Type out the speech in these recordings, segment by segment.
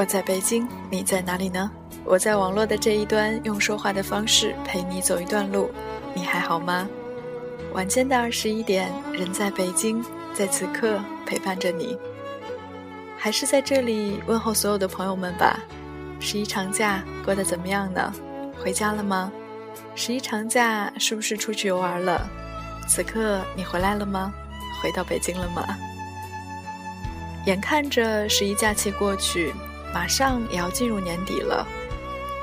我在北京，你在哪里呢？我在网络的这一端，用说话的方式陪你走一段路。你还好吗？晚间的二十一点，人在北京，在此刻陪伴着你。还是在这里问候所有的朋友们吧。十一长假过得怎么样呢？回家了吗？十一长假是不是出去游玩了？此刻你回来了吗？回到北京了吗？眼看着十一假期过去。马上也要进入年底了，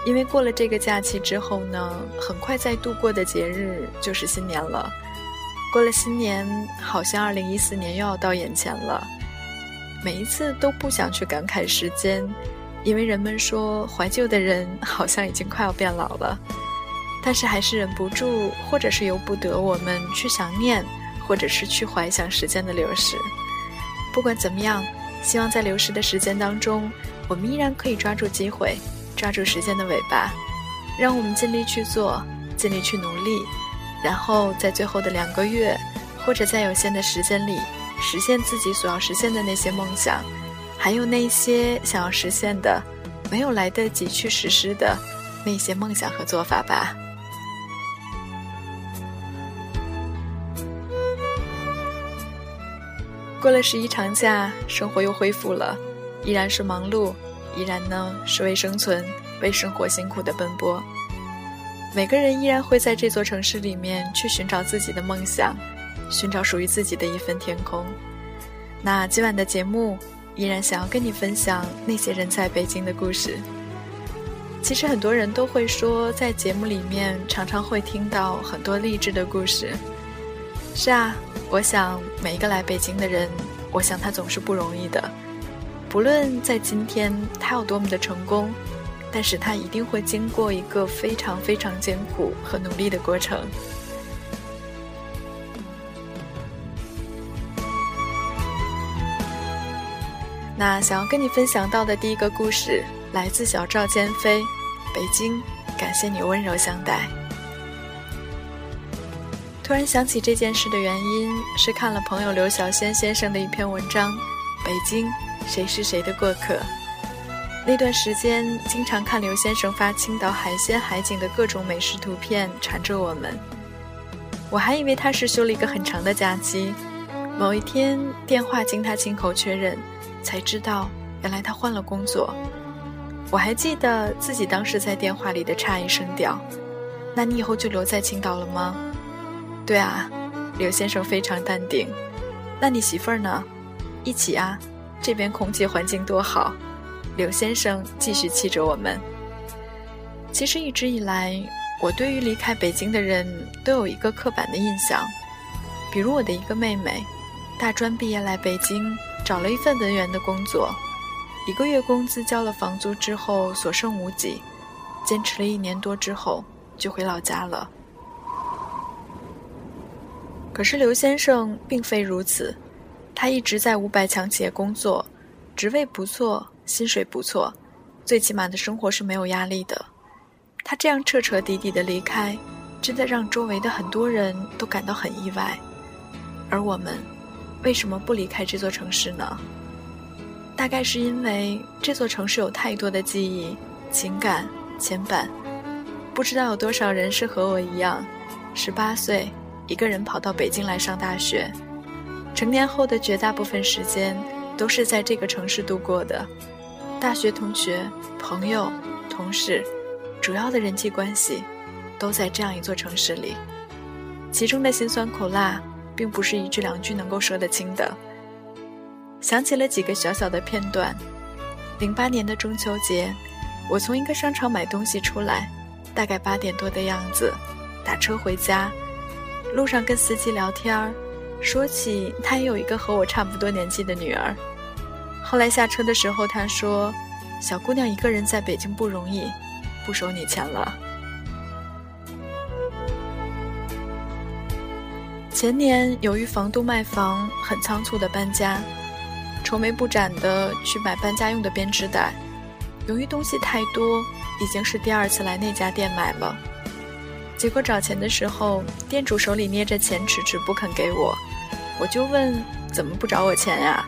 因为过了这个假期之后呢，很快在度过的节日就是新年了。过了新年，好像二零一四年又要到眼前了。每一次都不想去感慨时间，因为人们说怀旧的人好像已经快要变老了，但是还是忍不住，或者是由不得我们去想念，或者是去怀想时间的流逝。不管怎么样，希望在流逝的时间当中。我们依然可以抓住机会，抓住时间的尾巴，让我们尽力去做，尽力去努力，然后在最后的两个月，或者在有限的时间里，实现自己所要实现的那些梦想，还有那些想要实现的，没有来得及去实施的那些梦想和做法吧。过了十一长假，生活又恢复了。依然是忙碌，依然呢是为生存、为生活辛苦的奔波。每个人依然会在这座城市里面去寻找自己的梦想，寻找属于自己的一份天空。那今晚的节目依然想要跟你分享那些人在北京的故事。其实很多人都会说，在节目里面常常会听到很多励志的故事。是啊，我想每一个来北京的人，我想他总是不容易的。不论在今天他有多么的成功，但是他一定会经过一个非常非常艰苦和努力的过程。那想要跟你分享到的第一个故事，来自小赵坚飞，北京，感谢你温柔相待。突然想起这件事的原因，是看了朋友刘小仙先生的一篇文章，北京。谁是谁的过客？那段时间，经常看刘先生发青岛海鲜海景的各种美食图片，缠着我们。我还以为他是休了一个很长的假期。某一天，电话经他亲口确认，才知道原来他换了工作。我还记得自己当时在电话里的诧异声调：“那你以后就留在青岛了吗？”“对啊。”刘先生非常淡定。“那你媳妇儿呢？”“一起啊。”这边空气环境多好，刘先生继续气着我们。其实一直以来，我对于离开北京的人都有一个刻板的印象，比如我的一个妹妹，大专毕业来北京，找了一份文员的工作，一个月工资交了房租之后所剩无几，坚持了一年多之后就回老家了。可是刘先生并非如此。他一直在五百强企业工作，职位不错，薪水不错，最起码的生活是没有压力的。他这样彻彻底底的离开，真的让周围的很多人都感到很意外。而我们，为什么不离开这座城市呢？大概是因为这座城市有太多的记忆、情感牵绊。不知道有多少人是和我一样，十八岁一个人跑到北京来上大学。成年后的绝大部分时间都是在这个城市度过的，大学同学、朋友、同事，主要的人际关系都在这样一座城市里。其中的辛酸苦辣，并不是一句两句能够说得清的。想起了几个小小的片段：零八年的中秋节，我从一个商场买东西出来，大概八点多的样子，打车回家，路上跟司机聊天儿。说起他也有一个和我差不多年纪的女儿，后来下车的时候，他说：“小姑娘一个人在北京不容易，不收你钱了。”前年由于房东卖房，很仓促的搬家，愁眉不展的去买搬家用的编织袋，由于东西太多，已经是第二次来那家店买了。结果找钱的时候，店主手里捏着钱，迟迟不肯给我。我就问：“怎么不找我钱呀？”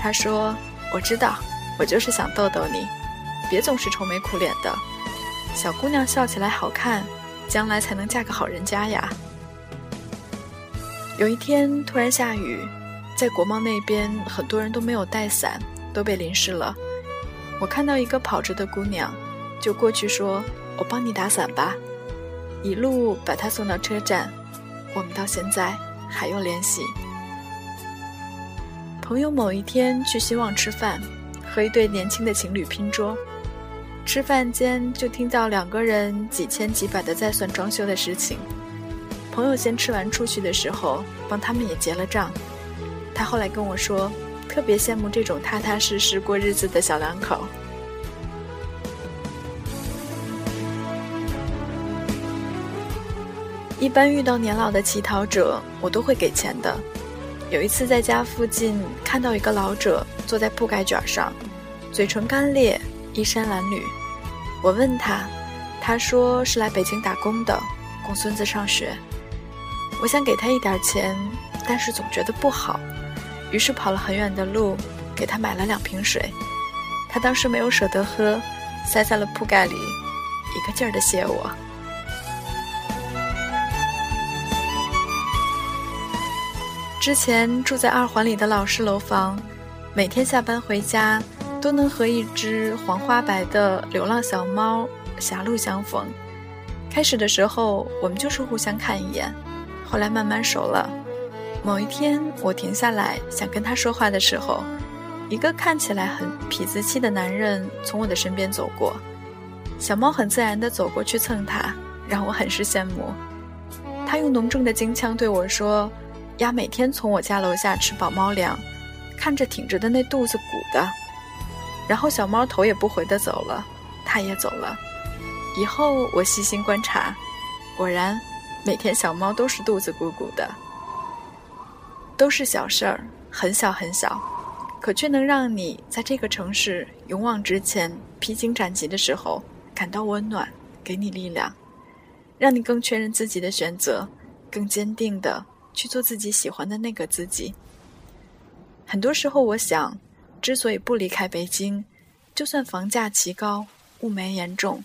他说：“我知道，我就是想逗逗你，别总是愁眉苦脸的。小姑娘笑起来好看，将来才能嫁个好人家呀。有一天突然下雨，在国贸那边很多人都没有带伞，都被淋湿了。我看到一个跑着的姑娘，就过去说：“我帮你打伞吧。”一路把他送到车站，我们到现在还有联系。朋友某一天去兴旺吃饭，和一对年轻的情侣拼桌。吃饭间就听到两个人几千几百的在算装修的事情。朋友先吃完出去的时候，帮他们也结了账。他后来跟我说，特别羡慕这种踏踏实实过日子的小两口。一般遇到年老的乞讨者，我都会给钱的。有一次在家附近看到一个老者坐在铺盖卷上，嘴唇干裂。衣衫褴褛，我问他，他说是来北京打工的，供孙子上学。我想给他一点钱，但是总觉得不好，于是跑了很远的路，给他买了两瓶水。他当时没有舍得喝，塞在了铺盖里，一个劲儿的谢我。之前住在二环里的老式楼房，每天下班回家。都能和一只黄花白的流浪小猫狭路相逢。开始的时候，我们就是互相看一眼，后来慢慢熟了。某一天，我停下来想跟它说话的时候，一个看起来很痞子气的男人从我的身边走过，小猫很自然地走过去蹭他，让我很是羡慕。他用浓重的京腔对我说：“鸭每天从我家楼下吃饱猫粮，看着挺着的那肚子鼓的。”然后小猫头也不回的走了，它也走了。以后我细心观察，果然，每天小猫都是肚子鼓鼓的。都是小事儿，很小很小，可却能让你在这个城市勇往直前、披荆斩棘的时候感到温暖，给你力量，让你更确认自己的选择，更坚定的去做自己喜欢的那个自己。很多时候，我想。之所以不离开北京，就算房价奇高、雾霾严重、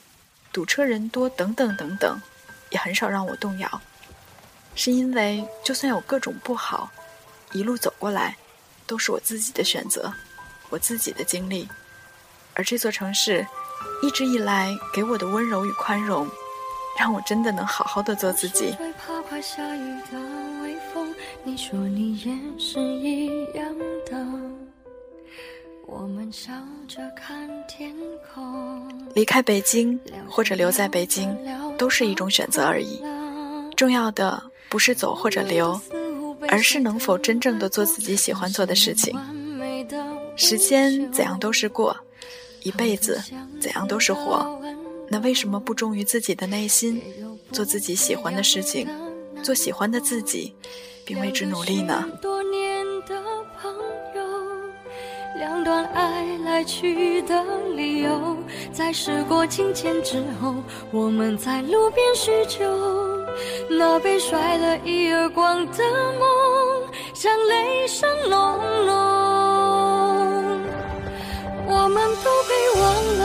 堵车人多等等等等，也很少让我动摇。是因为就算有各种不好，一路走过来，都是我自己的选择，我自己的经历。而这座城市，一直以来给我的温柔与宽容，让我真的能好好的做自己。你说你也是一样的。我们笑着看天空。离开北京或者留在北京，都是一种选择而已。重要的不是走或者留，而是能否真正的做自己喜欢做的事情。时间怎样都是过，一辈子怎样都是活。那为什么不忠于自己的内心，做自己喜欢的事情，做喜欢的自己，并为之努力呢？多年的朋友两段爱来去的理由，在时过境迁之后，我们在路边叙旧。那被甩了一耳光的梦，像雷声隆隆。我们都被忘了，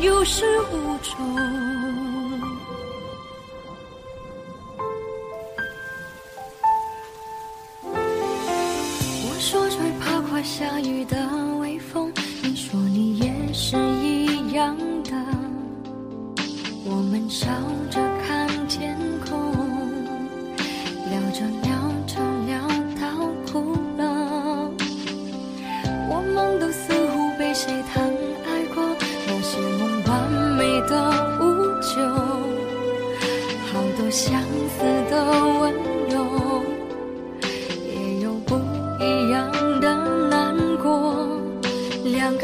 有始无终。我说最怕快下雨的微风，你说你也是一样的。我们笑着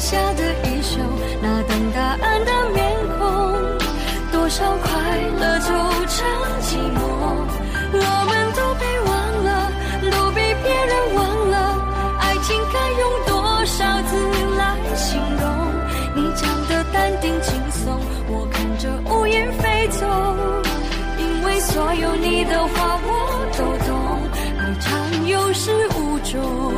下的衣袖，那等答案的面孔，多少快乐就成寂寞。我们都被忘了，都被别人忘了，爱情该用多少字来形容？你讲的淡定轻松，我看着乌云飞走，因为所有你的话我都懂，爱长有始无终。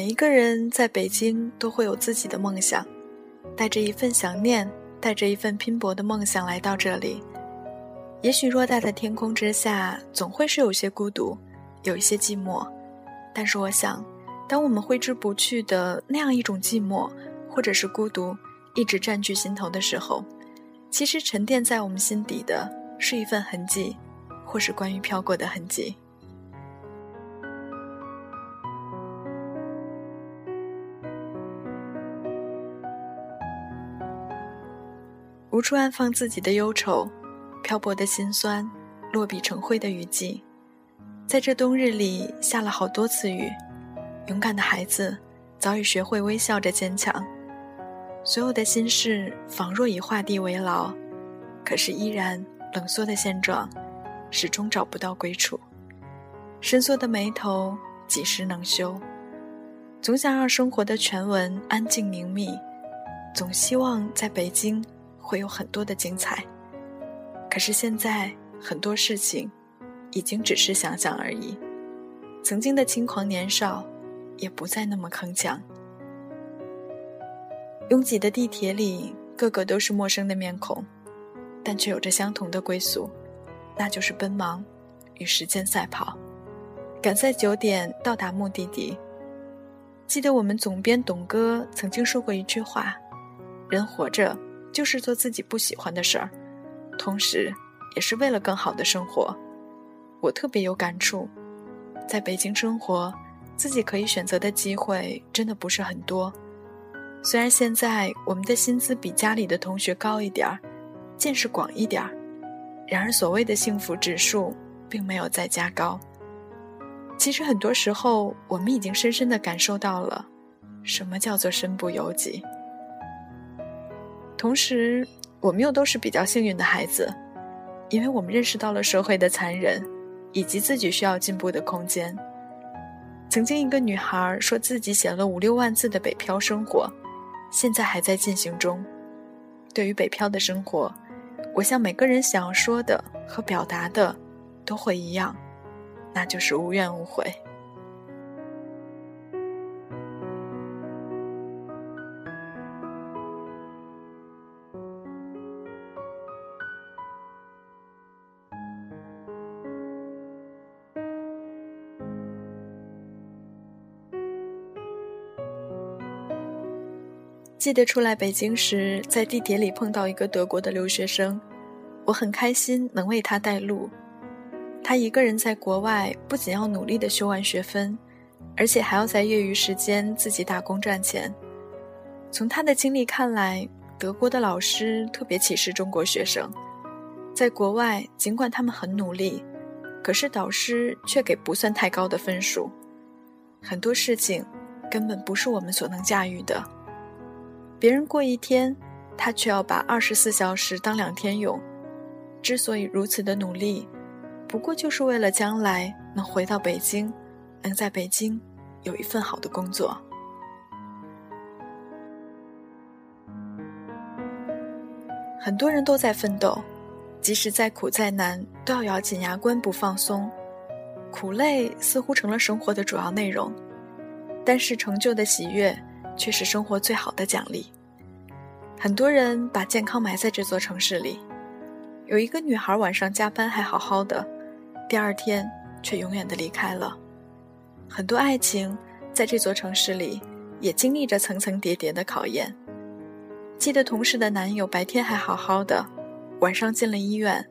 每一个人在北京都会有自己的梦想，带着一份想念，带着一份拼搏的梦想来到这里。也许偌大的天空之下，总会是有些孤独，有一些寂寞。但是我想，当我们挥之不去的那样一种寂寞，或者是孤独，一直占据心头的时候，其实沉淀在我们心底的是一份痕迹，或是关于飘过的痕迹。无处安放自己的忧愁，漂泊的心酸，落笔成灰的雨季，在这冬日里下了好多次雨。勇敢的孩子早已学会微笑着坚强，所有的心事仿若已画地为牢，可是依然冷缩的现状，始终找不到归处。深缩的眉头几时能休？总想让生活的全文安静凝密，总希望在北京。会有很多的精彩，可是现在很多事情已经只是想想而已。曾经的轻狂年少也不再那么铿锵。拥挤的地铁里，个个都是陌生的面孔，但却有着相同的归宿，那就是奔忙与时间赛跑，赶在九点到达目的地。记得我们总编董哥曾经说过一句话：“人活着。”就是做自己不喜欢的事儿，同时，也是为了更好的生活。我特别有感触，在北京生活，自己可以选择的机会真的不是很多。虽然现在我们的薪资比家里的同学高一点儿，见识广一点儿，然而所谓的幸福指数并没有再加高。其实很多时候，我们已经深深的感受到了，什么叫做身不由己。同时，我们又都是比较幸运的孩子，因为我们认识到了社会的残忍，以及自己需要进步的空间。曾经，一个女孩说自己写了五六万字的北漂生活，现在还在进行中。对于北漂的生活，我想每个人想要说的和表达的都会一样，那就是无怨无悔。记得初来北京时，在地铁里碰到一个德国的留学生，我很开心能为他带路。他一个人在国外，不仅要努力的修完学分，而且还要在业余时间自己打工赚钱。从他的经历看来，德国的老师特别歧视中国学生。在国外，尽管他们很努力，可是导师却给不算太高的分数。很多事情根本不是我们所能驾驭的。别人过一天，他却要把二十四小时当两天用。之所以如此的努力，不过就是为了将来能回到北京，能在北京有一份好的工作。很多人都在奋斗，即使再苦再难，都要咬紧牙关不放松。苦累似乎成了生活的主要内容，但是成就的喜悦却是生活最好的奖励。很多人把健康埋在这座城市里，有一个女孩晚上加班还好好的，第二天却永远的离开了。很多爱情在这座城市里也经历着层层叠叠的考验。记得同事的男友白天还好好的，晚上进了医院，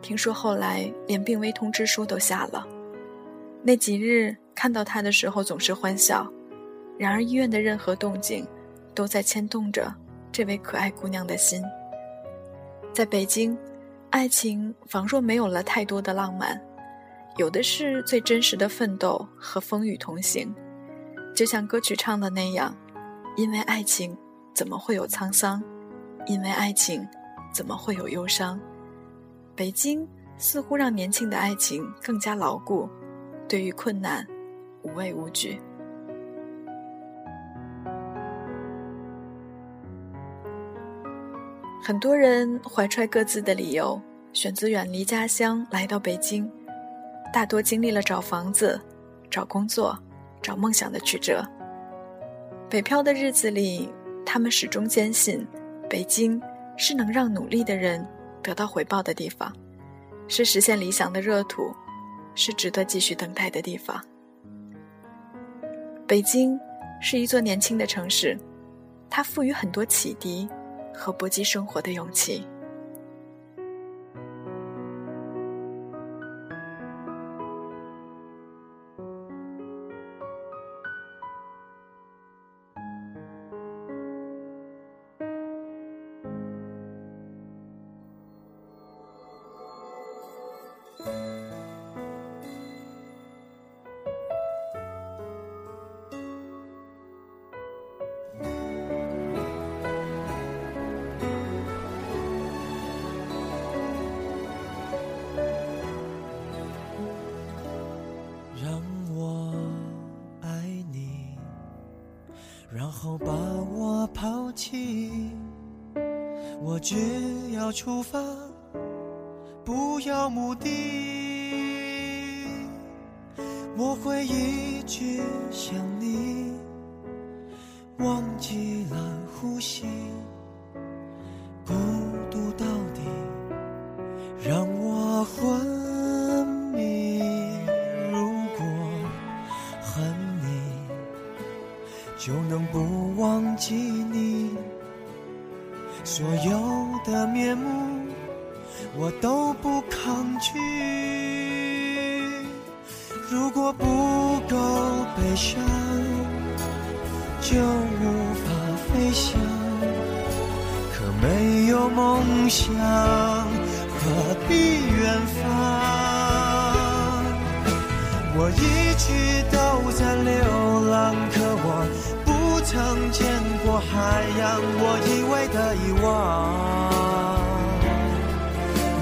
听说后来连病危通知书都下了。那几日看到他的时候总是欢笑，然而医院的任何动静，都在牵动着这位可爱姑娘的心。在北京，爱情仿若没有了太多的浪漫，有的是最真实的奋斗和风雨同行。就像歌曲唱的那样，因为爱情。怎么会有沧桑？因为爱情，怎么会有忧伤？北京似乎让年轻的爱情更加牢固，对于困难，无畏无惧。很多人怀揣各自的理由，选择远离家乡来到北京，大多经历了找房子、找工作、找梦想的曲折。北漂的日子里。他们始终坚信，北京是能让努力的人得到回报的地方，是实现理想的热土，是值得继续等待的地方。北京是一座年轻的城市，它赋予很多启迪和搏击生活的勇气。我会一直想你，忘记了呼吸，孤独到底让我昏迷。如果恨你。就能不忘记你，所有的面目我都不抗拒。如果不够悲伤，就无法飞翔。可没有梦想，何必远方？我一直都在流浪，可我不。曾见过海洋，我以为的遗忘，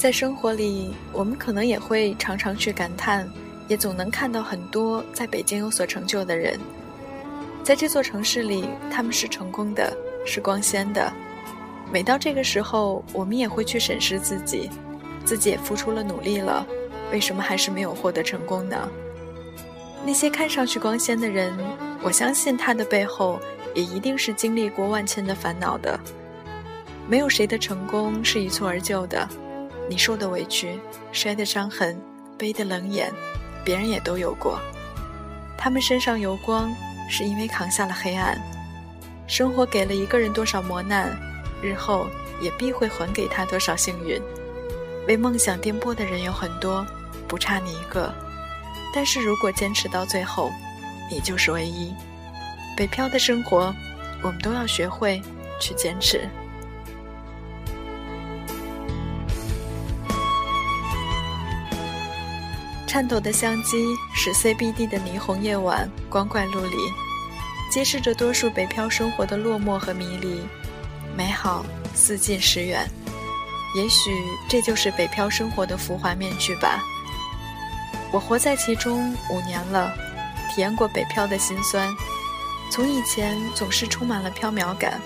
在生活里，我们可能也会常常去感叹，也总能看到很多在北京有所成就的人。在这座城市里，他们是成功的，是光鲜的。每到这个时候，我们也会去审视自己，自己也付出了努力了，为什么还是没有获得成功呢？那些看上去光鲜的人，我相信他的背后也一定是经历过万千的烦恼的。没有谁的成功是一蹴而就的。你受的委屈、摔的伤痕、背的冷眼，别人也都有过。他们身上有光，是因为扛下了黑暗。生活给了一个人多少磨难，日后也必会还给他多少幸运。为梦想颠簸的人有很多，不差你一个。但是如果坚持到最后，你就是唯一。北漂的生活，我们都要学会去坚持。颤抖的相机使 CBD 的霓虹夜晚光怪陆离，揭示着多数北漂生活的落寞和迷离。美好似近时远，也许这就是北漂生活的浮华面具吧。我活在其中五年了，体验过北漂的辛酸。从以前总是充满了飘渺感，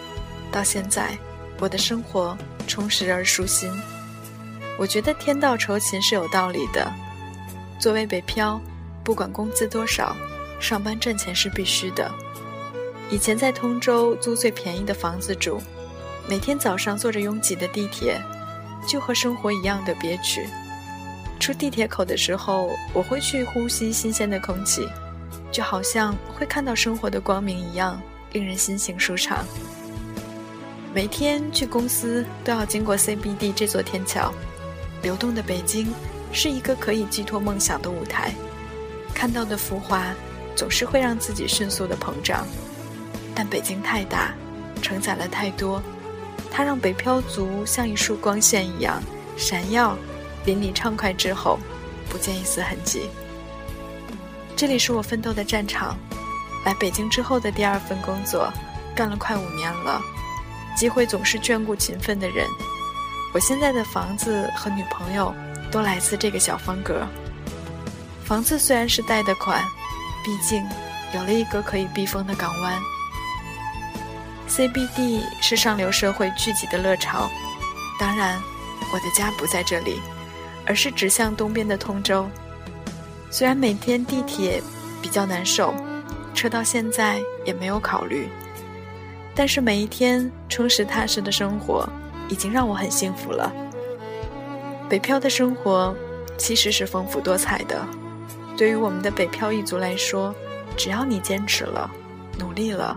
到现在，我的生活充实而舒心。我觉得天道酬勤是有道理的。作为北漂，不管工资多少，上班挣钱是必须的。以前在通州租最便宜的房子住，每天早上坐着拥挤的地铁，就和生活一样的憋屈。出地铁口的时候，我会去呼吸新鲜的空气，就好像会看到生活的光明一样，令人心情舒畅。每天去公司都要经过 CBD 这座天桥，流动的北京是一个可以寄托梦想的舞台。看到的浮华，总是会让自己迅速的膨胀，但北京太大，承载了太多，它让北漂族像一束光线一样闪耀。淋漓畅快之后，不见一丝痕迹。这里是我奋斗的战场。来北京之后的第二份工作，干了快五年了。机会总是眷顾勤奋的人。我现在的房子和女朋友，都来自这个小方格。房子虽然是贷的款，毕竟有了一个可以避风的港湾。CBD 是上流社会聚集的乐巢，当然，我的家不在这里。而是指向东边的通州。虽然每天地铁比较难受，车到现在也没有考虑，但是每一天充实踏实的生活已经让我很幸福了。北漂的生活其实是丰富多彩的，对于我们的北漂一族来说，只要你坚持了、努力了，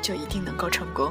就一定能够成功。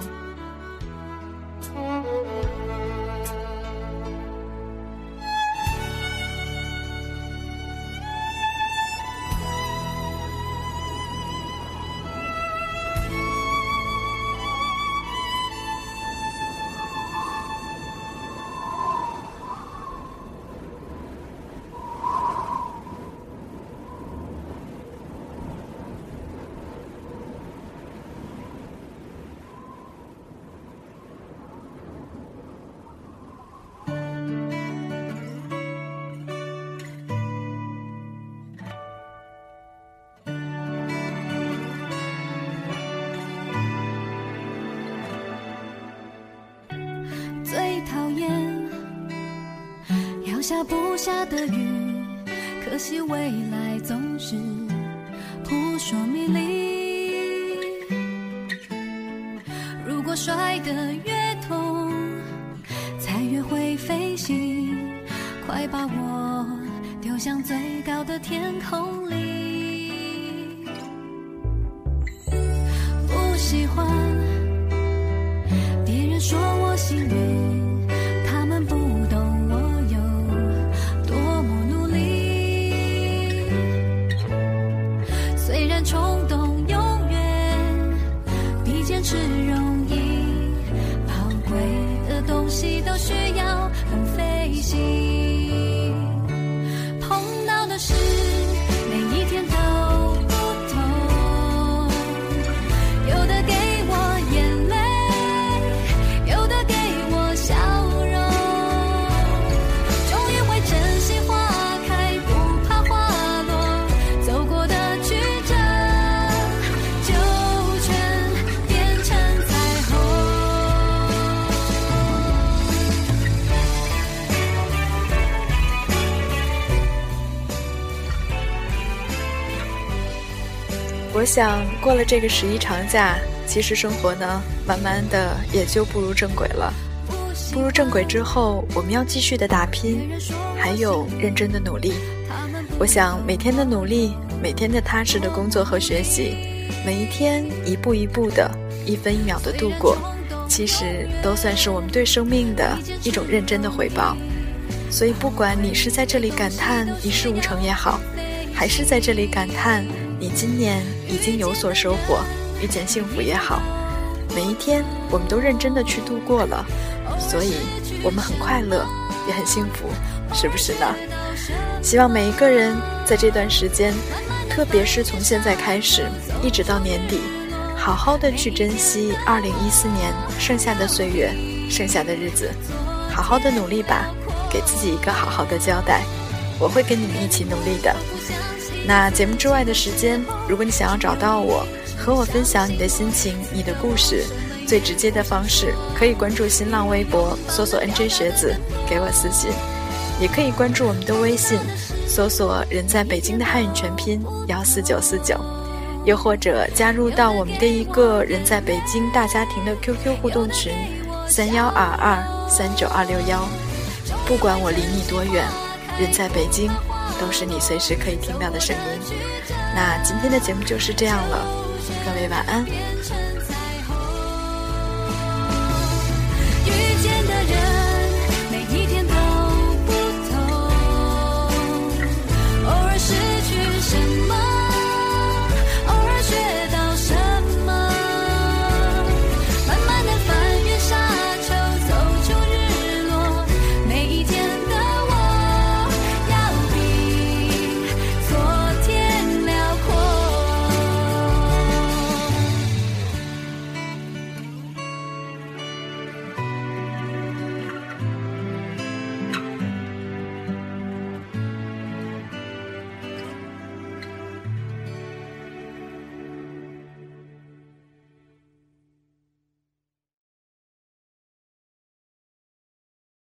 下不下的雨，可惜未来总是扑朔迷离。如果摔得越痛，才越会飞行，快把我丢向最高的天空里。想过了这个十一长假，其实生活呢，慢慢的也就步入正轨了。步入正轨之后，我们要继续的打拼，还有认真的努力。我想每天的努力，每天的踏实的工作和学习，每一天一步一步的，一分一秒的度过，其实都算是我们对生命的一种认真的回报。所以，不管你是在这里感叹一事无成也好，还是在这里感叹。你今年已经有所收获，遇见幸福也好，每一天我们都认真的去度过了，所以我们很快乐，也很幸福，是不是呢？希望每一个人在这段时间，特别是从现在开始，一直到年底，好好的去珍惜二零一四年剩下的岁月，剩下的日子，好好的努力吧，给自己一个好好的交代。我会跟你们一起努力的。那节目之外的时间，如果你想要找到我，和我分享你的心情、你的故事，最直接的方式可以关注新浪微博，搜索 “nj 学子”，给我私信；也可以关注我们的微信，搜索“人在北京”的汉语全拼幺四九四九，又或者加入到我们的一个人在北京大家庭的 QQ 互动群三幺二二三九二六幺。不管我离你多远，人在北京，都是你随时可以听到的声音。那今天的节目就是这样了，各位晚安。遇见的人，每一天都不同，偶尔失去身。